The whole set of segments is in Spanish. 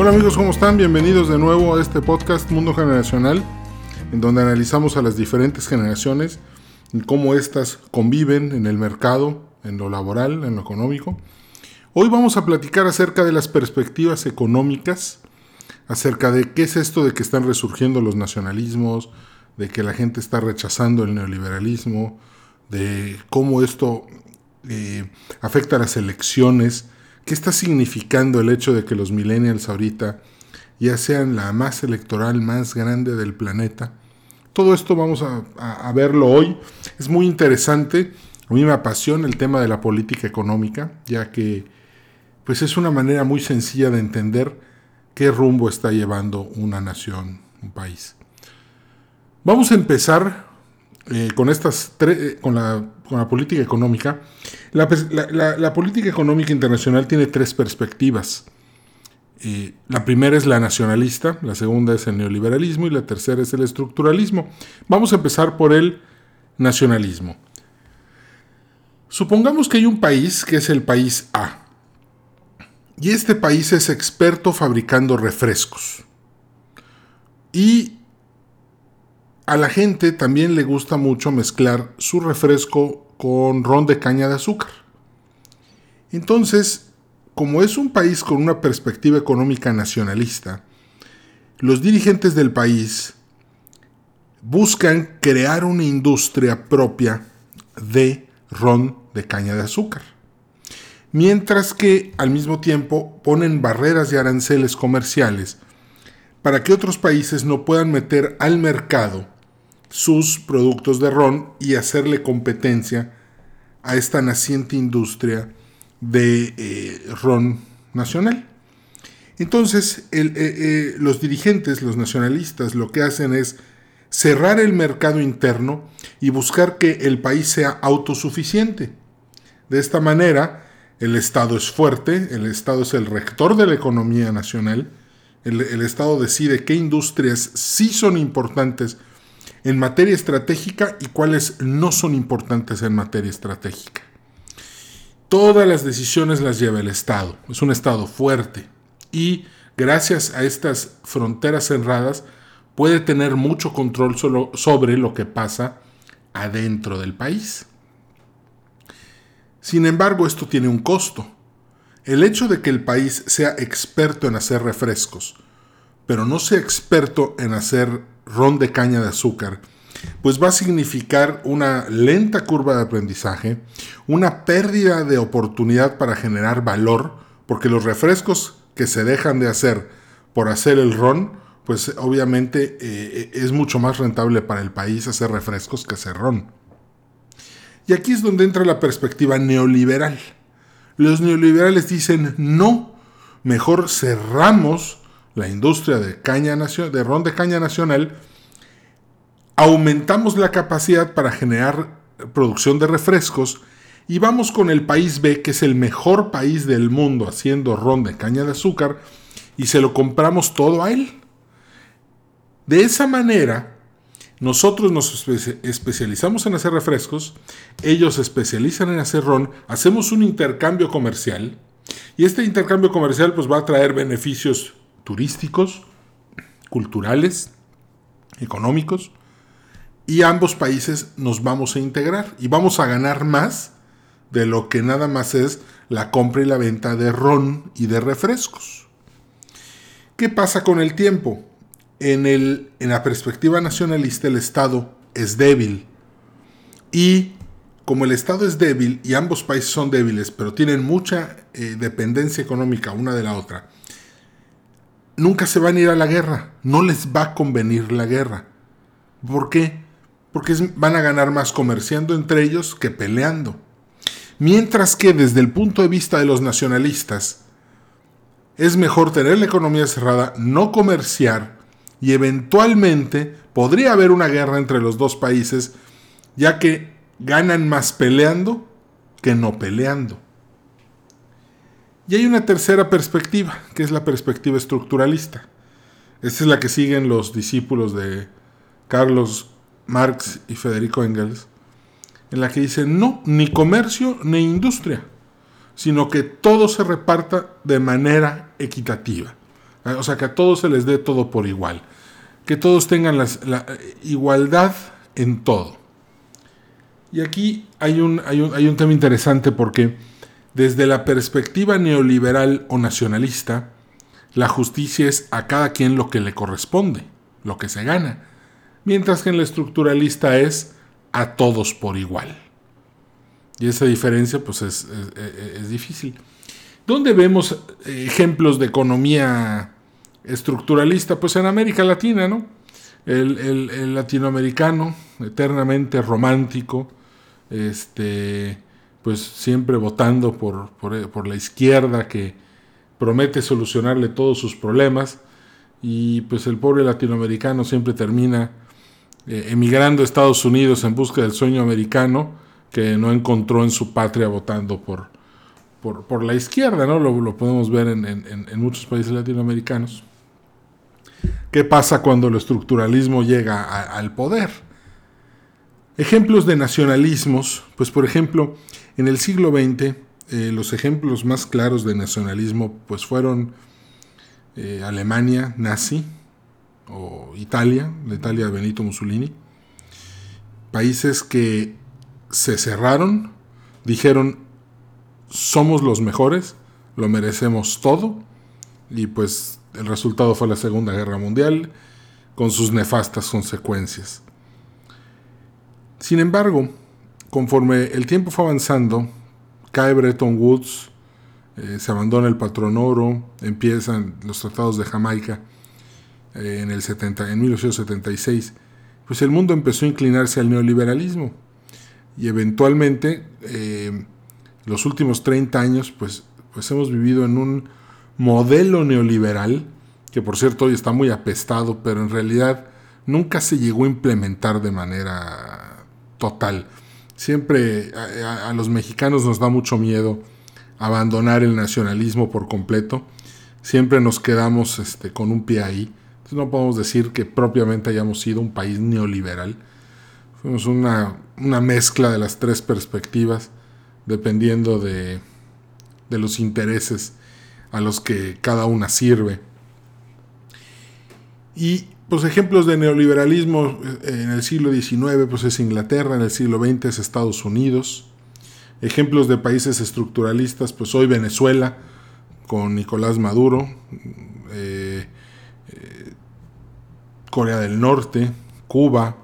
Hola amigos, ¿cómo están? Bienvenidos de nuevo a este podcast Mundo Generacional, en donde analizamos a las diferentes generaciones y cómo éstas conviven en el mercado, en lo laboral, en lo económico. Hoy vamos a platicar acerca de las perspectivas económicas, acerca de qué es esto de que están resurgiendo los nacionalismos, de que la gente está rechazando el neoliberalismo, de cómo esto eh, afecta a las elecciones, qué está significando el hecho de que los millennials ahorita ya sean la más electoral más grande del planeta. Todo esto vamos a, verlo hoy. Es muy interesante. A mí me apasiona el tema de la política económica, ya que pues es una manera muy sencilla de entender qué rumbo está llevando una nación, un país. Vamos a empezar eh, con estas eh, con, la, con, la, política económica. La, la, política económica internacional tiene tres perspectivas. Eh, la primera es la nacionalista, la segunda es el neoliberalismo y la tercera es el estructuralismo. Vamos a empezar por el nacionalismo. Supongamos que hay un país que es el país A. Y este país es experto fabricando refrescos. Y a la gente también le gusta mucho mezclar su refresco con ron de caña de azúcar. Entonces, como es un país con una perspectiva económica nacionalista, los dirigentes del país buscan crear una industria propia de ron de caña de azúcar. Mientras que al mismo tiempo ponen barreras y aranceles comerciales para que otros países no puedan meter al mercado sus productos de ron y hacerle competencia a esta naciente industria de eh, ron nacional. Entonces, eh, eh, los dirigentes, los nacionalistas, lo que hacen es cerrar el mercado interno y buscar que el país sea autosuficiente. De esta manera, el Estado es fuerte, el Estado es el rector de la economía nacional, el, el Estado decide qué industrias sí son importantes en materia estratégica y cuáles no son importantes en materia estratégica. Todas las decisiones las lleva el Estado. Es un Estado fuerte y gracias a estas fronteras cerradas puede tener mucho control solo sobre lo que pasa adentro del país. Sin embargo, esto tiene un costo. El hecho de que el país sea experto en hacer refrescos, pero no sea experto en hacer ron de caña de azúcar, pues va a significar una lenta curva de aprendizaje, una pérdida de oportunidad para generar valor, porque los refrescos que se dejan de hacer por hacer el ron, pues obviamente eh, es mucho más rentable para el país hacer refrescos que hacer ron. Y aquí es donde entra la perspectiva neoliberal. Los neoliberales dicen, no, mejor cerramos la industria de, caña de ron de caña nacional, aumentamos la capacidad para generar producción de refrescos y vamos con el país B, que es el mejor país del mundo haciendo ron de caña de azúcar, y se lo compramos todo a él. De esa manera, nosotros nos especializamos en hacer refrescos, ellos se especializan en hacer ron, hacemos un intercambio comercial, y este intercambio comercial pues va a traer beneficios turísticos, culturales, económicos, y ambos países nos vamos a integrar y vamos a ganar más de lo que nada más es la compra y la venta de ron y de refrescos. ¿Qué pasa con el tiempo? En, el, en la perspectiva nacionalista el Estado es débil y como el Estado es débil y ambos países son débiles, pero tienen mucha eh, dependencia económica una de la otra, nunca se van a ir a la guerra. No les va a convenir la guerra. ¿Por qué? Porque van a ganar más comerciando entre ellos que peleando. Mientras que desde el punto de vista de los nacionalistas, es mejor tener la economía cerrada, no comerciar y eventualmente podría haber una guerra entre los dos países, ya que ganan más peleando que no peleando. Y hay una tercera perspectiva, que es la perspectiva estructuralista. Esta es la que siguen los discípulos de Carlos Marx y Federico Engels, en la que dicen no, ni comercio ni industria, sino que todo se reparta de manera equitativa. Eh, o sea, que a todos se les dé todo por igual. Que todos tengan la igualdad en todo. Y aquí hay un, hay, un, hay un tema interesante porque desde la perspectiva neoliberal o nacionalista, la justicia es a cada quien lo que le corresponde, lo que se gana, mientras que en la estructuralista es a todos por igual. Y esa diferencia pues es, difícil. ¿Dónde vemos ejemplos de economía estructuralista? Pues en América Latina, ¿no? El, el, latinoamericano, eternamente romántico, este, pues siempre votando por, por, por, la izquierda que promete solucionarle todos sus problemas y pues el pobre latinoamericano siempre termina eh, emigrando a Estados Unidos en busca del sueño americano que no encontró en su patria votando por, por, la izquierda, ¿no? Lo, podemos ver en, muchos países latinoamericanos. ¿Qué pasa cuando el estructuralismo llega al poder? Ejemplos de nacionalismos, pues por ejemplo, en el siglo XX, eh, los ejemplos más claros de nacionalismo pues fueron eh, Alemania nazi o Italia, la Italia Benito Mussolini, países que se cerraron, dijeron somos los mejores, lo merecemos todo y pues el resultado fue la Segunda Guerra Mundial con sus nefastas consecuencias. Sin embargo, conforme el tiempo fue avanzando, cae Bretton Woods, eh, se abandona el patrón oro, empiezan los tratados de Jamaica eh, en, el 70, en 1876, pues el mundo empezó a inclinarse al neoliberalismo. Y eventualmente eh, los últimos 30 años pues, pues hemos vivido en un modelo neoliberal que por cierto hoy está muy apestado, pero en realidad nunca se llegó a implementar de manera total. Siempre a, los mexicanos nos da mucho miedo abandonar el nacionalismo por completo. Siempre nos quedamos este, con un pie ahí. Entonces no podemos decir que propiamente hayamos sido un país neoliberal. Fuimos una, mezcla de las tres perspectivas, dependiendo de, de los intereses a los que cada una sirve. Y pues ejemplos de neoliberalismo eh, en el siglo XIX pues es Inglaterra, en el siglo XX es Estados Unidos. Ejemplos de países estructuralistas, pues hoy Venezuela con Nicolás Maduro, eh, eh, Corea del Norte, Cuba,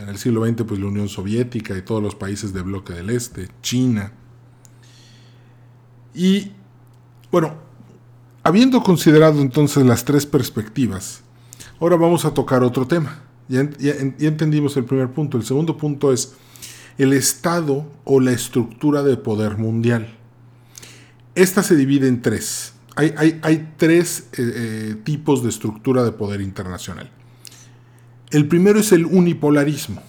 en el siglo XX pues la Unión Soviética y todos los países del bloque del Este, China. Y bueno, habiendo considerado entonces las tres perspectivas, Ahora vamos a tocar otro tema. Ya, entendimos el primer punto. El segundo punto es el estado o la estructura de poder mundial. Esta se divide en tres. Hay, tres eh, eh, tipos de estructura de poder internacional. El primero es el unipolarismo.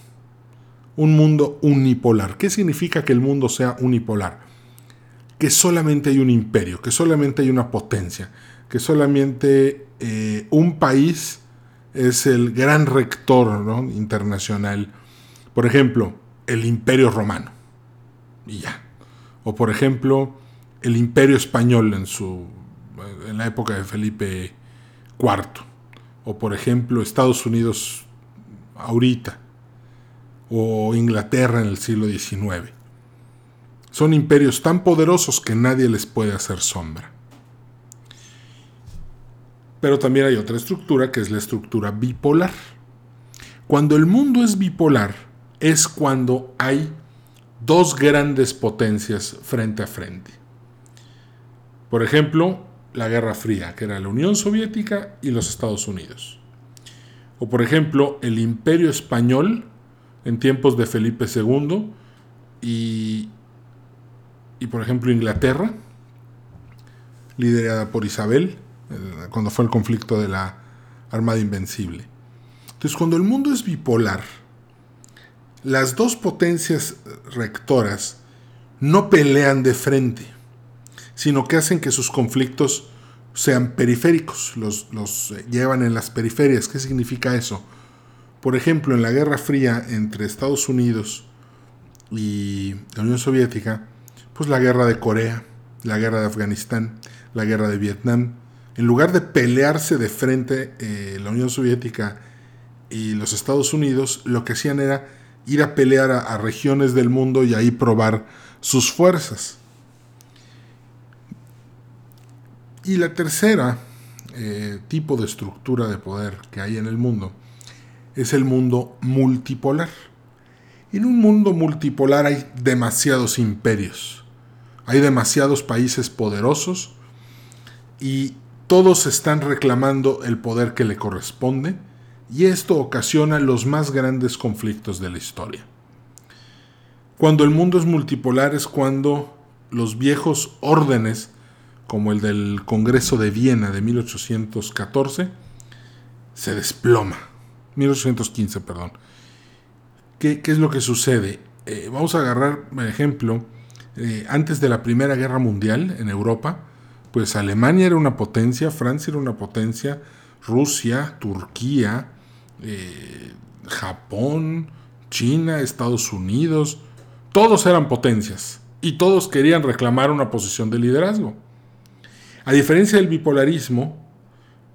Un mundo unipolar. ¿Qué significa que el mundo sea unipolar? Que solamente hay un imperio, que solamente hay una potencia, que solamente eh, un país es el gran rector internacional. Por ejemplo, el imperio romano. Y ya. O por ejemplo, el imperio español en, su, en la época de Felipe IV. O por ejemplo, Estados Unidos ahorita. O Inglaterra en el siglo XIX. Son imperios tan poderosos que nadie les puede hacer sombra. Pero también hay otra estructura que es la estructura bipolar. Cuando el mundo es bipolar es cuando hay dos grandes potencias frente a frente. Por ejemplo, la Guerra Fría, que era la Unión Soviética y los Estados Unidos. O por ejemplo, el Imperio Español en tiempos de Felipe II y, y por ejemplo Inglaterra, liderada por Isabel, cuando fue el conflicto de la Armada Invencible. Entonces, cuando el mundo es bipolar, las dos potencias rectoras no pelean de frente, sino que hacen que sus conflictos sean periféricos, los, los llevan en las periferias. ¿Qué significa eso? Por ejemplo, en la Guerra Fría entre Estados Unidos y la Unión Soviética, pues la guerra de Corea, la guerra de Afganistán, la guerra de Vietnam, en lugar de pelearse de frente eh, la Unión Soviética y los Estados Unidos, lo que hacían era ir a pelear a, regiones del mundo y ahí probar sus fuerzas. Y la tercera eh, tipo de estructura de poder que hay en el mundo es el mundo multipolar. En un mundo multipolar hay demasiados imperios, hay demasiados países poderosos y todos están reclamando el poder que le corresponde y esto ocasiona los más grandes conflictos de la historia. Cuando el mundo es multipolar es cuando los viejos órdenes, como el del Congreso de Viena de 1814, se desploma. 1815, perdón. ¿Qué, es lo que sucede? Eh, vamos a agarrar, por ejemplo, eh, antes de la Primera Guerra Mundial en Europa, pues Alemania era una potencia, Francia era una potencia, Rusia, Turquía, eh, Japón, China, Estados Unidos, todos eran potencias y todos querían reclamar una posición de liderazgo. A diferencia del bipolarismo,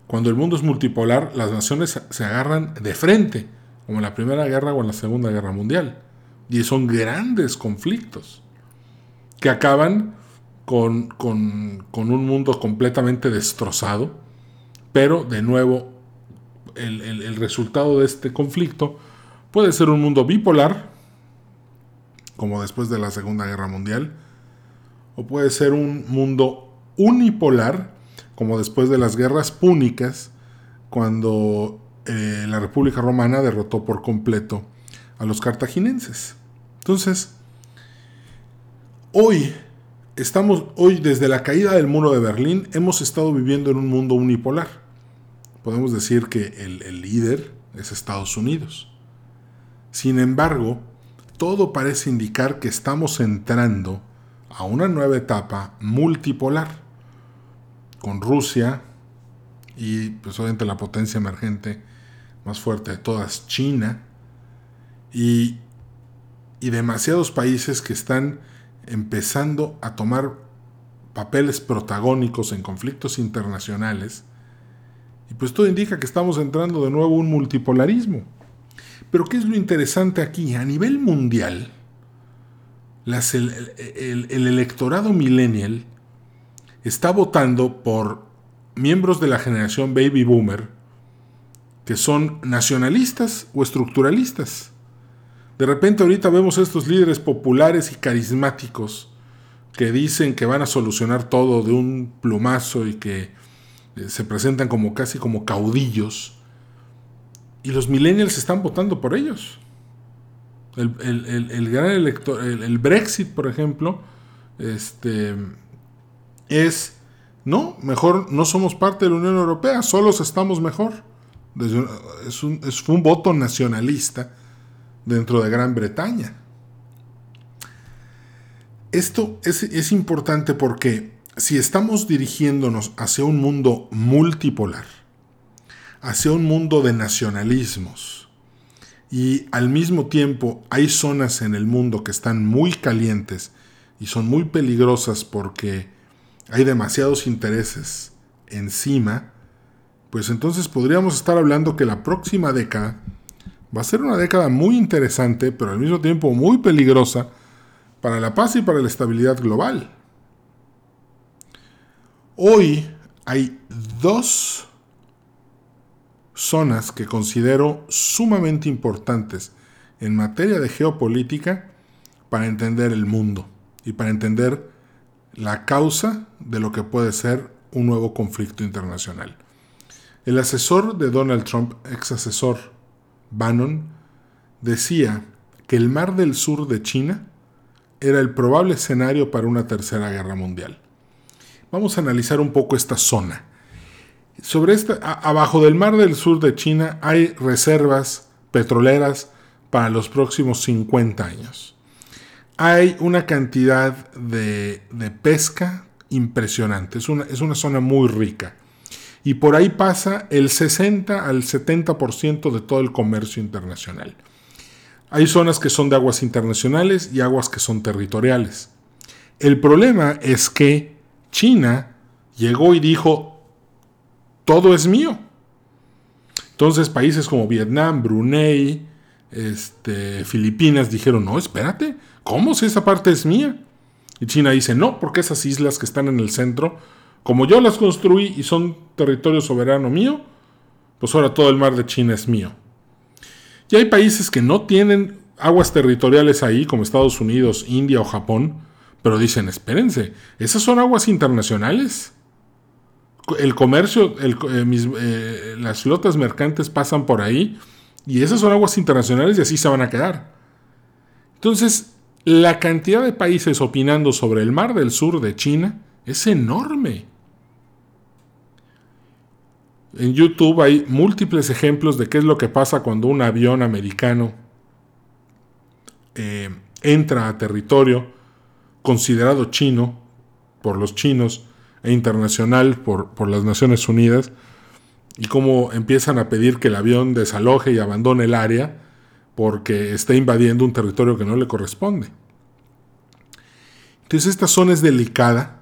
cuando el mundo es multipolar, las naciones se agarran de frente, como en la Primera Guerra o en la Segunda Guerra Mundial. Y son grandes conflictos que acaban con, un mundo completamente destrozado, pero de nuevo el, resultado de este conflicto puede ser un mundo bipolar, como después de la Segunda Guerra Mundial, o puede ser un mundo unipolar, como después de las guerras púnicas, cuando eh, la República Romana derrotó por completo a los cartaginenses. Entonces, hoy estamos hoy desde la caída del muro de Berlín hemos estado viviendo en un mundo unipolar. Podemos decir que el, líder es Estados Unidos. Sin embargo, todo parece indicar que estamos entrando a una nueva etapa multipolar con Rusia y pues obviamente la potencia emergente más fuerte de todas, China, y, y demasiados países que están empezando a tomar papeles protagónicos en conflictos internacionales, y pues todo indica que estamos entrando de nuevo a un multipolarismo. Pero ¿qué es lo interesante aquí? A nivel mundial, el, electorado millennial está votando por miembros de la generación baby boomer que son nacionalistas o estructuralistas. De repente ahorita vemos estos líderes populares y carismáticos que dicen que van a solucionar todo de un plumazo y que eh, se presentan como casi como caudillos. Y los millennials están votando por ellos. El, gran elector, el, Brexit, por ejemplo, este, es, no, mejor no somos parte de la Unión Europea, solos estamos mejor. Es un, es un voto nacionalista dentro de Gran Bretaña. Esto es, importante porque si estamos dirigiéndonos hacia un mundo multipolar, hacia un mundo de nacionalismos, y al mismo tiempo hay zonas en el mundo que están muy calientes y son muy peligrosas porque hay demasiados intereses encima, pues entonces podríamos estar hablando que la próxima década Va a ser una década muy interesante, pero al mismo tiempo muy peligrosa para la paz y para la estabilidad global. Hoy hay dos zonas que considero sumamente importantes en materia de geopolítica para entender el mundo y para entender la causa de lo que puede ser un nuevo conflicto internacional. El asesor de Donald Trump, ex asesor Bannon, decía que el mar del sur de China era el probable escenario para una tercera guerra mundial. Vamos a analizar un poco esta zona. Sobre esta, abajo del mar del sur de China hay reservas petroleras para los próximos 50 años. Hay una cantidad de, pesca impresionante, es una, es una zona muy rica y por ahí pasa el 60 al 70% de todo el comercio internacional. Hay zonas que son de aguas internacionales y aguas que son territoriales. El problema es que China llegó y dijo, todo es mío. Entonces países como Vietnam, Brunei, este, Filipinas dijeron, no, espérate, ¿cómo si esa parte es mía? Y China dice, no, porque esas islas que están en el centro, como yo las construí y son territorio soberano mío, pues ahora todo el mar de China es mío. Y hay países que no tienen aguas territoriales ahí, como Estados Unidos, India o Japón, pero dicen, espérense, ¿esas son aguas internacionales? El comercio, eh, eh, las flotas mercantes pasan por ahí y esas son aguas internacionales y así se van a quedar. Entonces, la cantidad de países opinando sobre el mar del sur de China es enorme. En YouTube hay múltiples ejemplos de qué es lo que pasa cuando un avión americano eh, entra a territorio considerado chino por los chinos e internacional por, por las Naciones Unidas y cómo empiezan a pedir que el avión desaloje y abandone el área porque está invadiendo un territorio que no le corresponde. Entonces esta zona es delicada,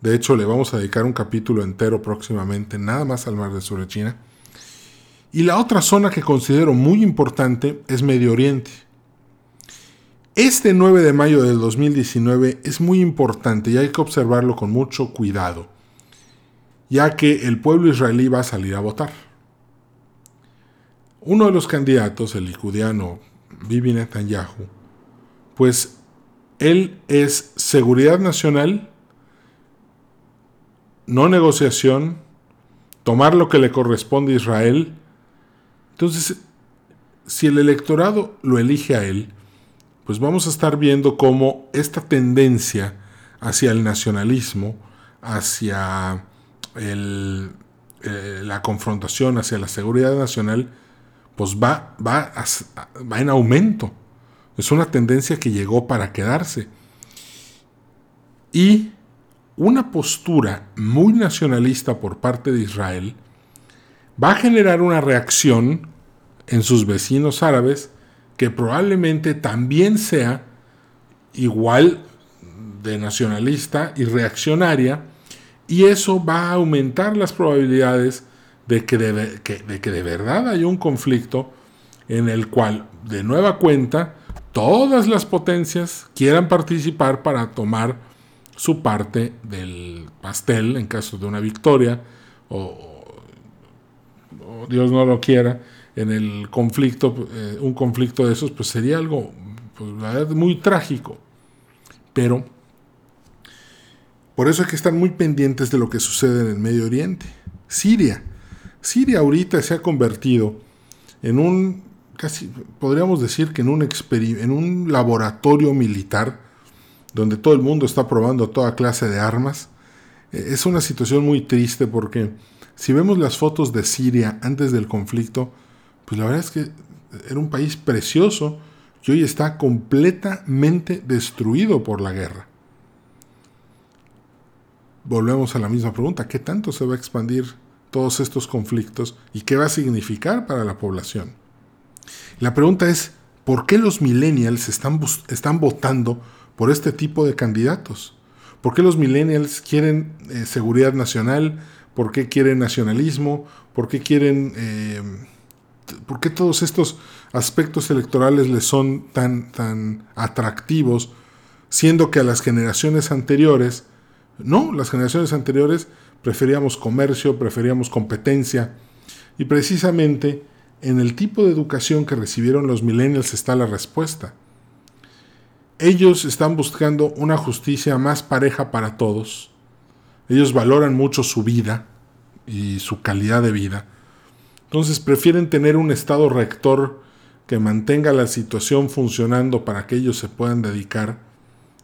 de hecho le vamos a dedicar un capítulo entero próximamente, nada más al mar de sur de China. Y la otra zona que considero muy importante es Medio Oriente. Este 9 de mayo del 2019 es muy importante y hay que observarlo con mucho cuidado ya que el pueblo israelí va a salir a votar. Uno de los candidatos, el licudiano Bibi Netanyahu, pues él es seguridad nacional, no negociación, tomar lo que le corresponde a Israel. Entonces, si el electorado lo elige a él, pues vamos a estar viendo cómo esta tendencia hacia el nacionalismo, hacia el, eh, la confrontación hacia la seguridad nacional, pues va, va, va en aumento. Es una tendencia que llegó para quedarse. Y una postura muy nacionalista por parte de Israel va a generar una reacción en sus vecinos árabes que probablemente también sea igual de nacionalista y reaccionaria y eso va a aumentar las probabilidades de que de, que, de verdad haya un conflicto en el cual, de nueva cuenta, todas las potencias quieran participar para tomar su parte del pastel en caso de una victoria o, Dios no lo quiera en el conflicto eh, un conflicto de esos pues sería algo pues, muy trágico pero por eso hay que estar muy pendientes de lo que sucede en el Medio Oriente. Siria. Siria ahorita se ha convertido en un, casi podríamos decir que en un, en un laboratorio militar donde todo el mundo está probando toda clase de armas. E, es una situación muy triste porque si vemos las fotos de Siria antes del conflicto, pues la verdad es que era un país precioso que hoy está completamente destruido por la guerra volvemos a la misma pregunta, ¿qué tanto se va a expandir todos estos conflictos y qué va a significar para la población? La pregunta es, ¿por qué los millennials están, están votando por este tipo de candidatos? ¿Por qué los millennials quieren eh, seguridad nacional? ¿Por qué quieren nacionalismo? ¿Por qué quieren... Eh, ¿Por qué todos estos aspectos electorales les son tan, tan atractivos, siendo que a las generaciones anteriores no, las generaciones anteriores preferíamos comercio, preferíamos competencia. Y precisamente en el tipo de educación que recibieron los millennials está la respuesta. Ellos están buscando una justicia más pareja para todos. Ellos valoran mucho su vida y su calidad de vida. Entonces prefieren tener un estado rector que mantenga la situación funcionando para que ellos se puedan dedicar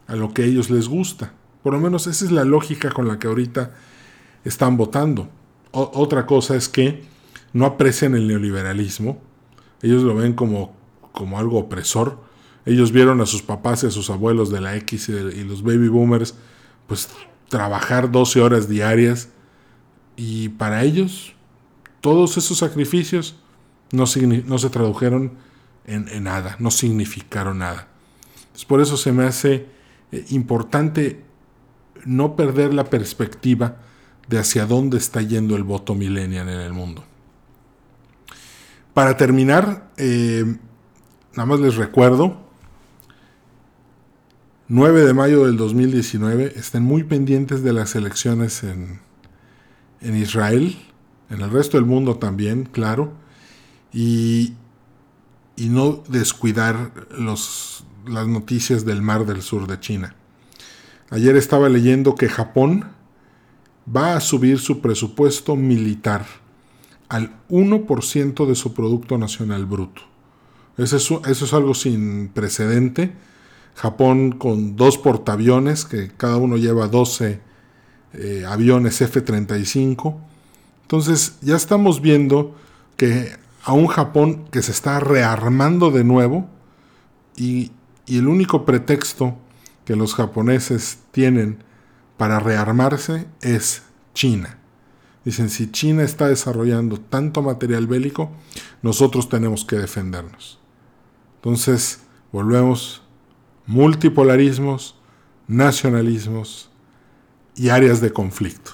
a lo que a ellos les gusta. Por lo menos esa es la lógica con la que ahorita están votando. otra cosa es que no aprecian el neoliberalismo. Ellos lo ven como, como algo opresor. Ellos vieron a sus papás y a sus abuelos de la X y, los baby boomers pues trabajar 12 horas diarias y para ellos todos esos sacrificios no, se tradujeron en, en, nada, no significaron nada. por eso se me hace eh, importante no perder la perspectiva de hacia dónde está yendo el voto millennial en el mundo. Para terminar, eh, nada más les recuerdo, 9 de mayo del 2019, estén muy pendientes de las elecciones en, en Israel, en el resto del mundo también, claro, y, y no descuidar los, las noticias del Mar del Sur de China. Ayer estaba leyendo que Japón va a subir su presupuesto militar al 1% de su Producto Nacional Bruto. Eso es, eso es, algo sin precedente. Japón con dos portaaviones, que cada uno lleva 12 eh, aviones F-35. Entonces ya estamos viendo que a un Japón que se está rearmando de nuevo y, y el único pretexto que los japoneses tienen para rearmarse es China. Dicen, si China está desarrollando tanto material bélico, nosotros tenemos que defendernos. Entonces, volvemos multipolarismos, nacionalismos y áreas de conflicto.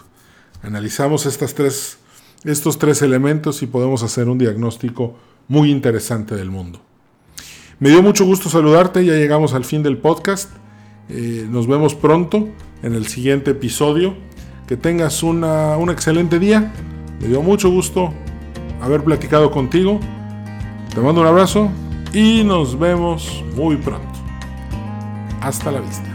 Analizamos estos tres elementos y podemos hacer un diagnóstico muy interesante del mundo. Me dio mucho gusto saludarte, ya llegamos al fin del podcast. Eh, nos vemos pronto en el siguiente episodio. Que tengas una, un excelente día. Me dio mucho gusto haber platicado contigo. Te mando un abrazo y nos vemos muy pronto. Hasta la vista.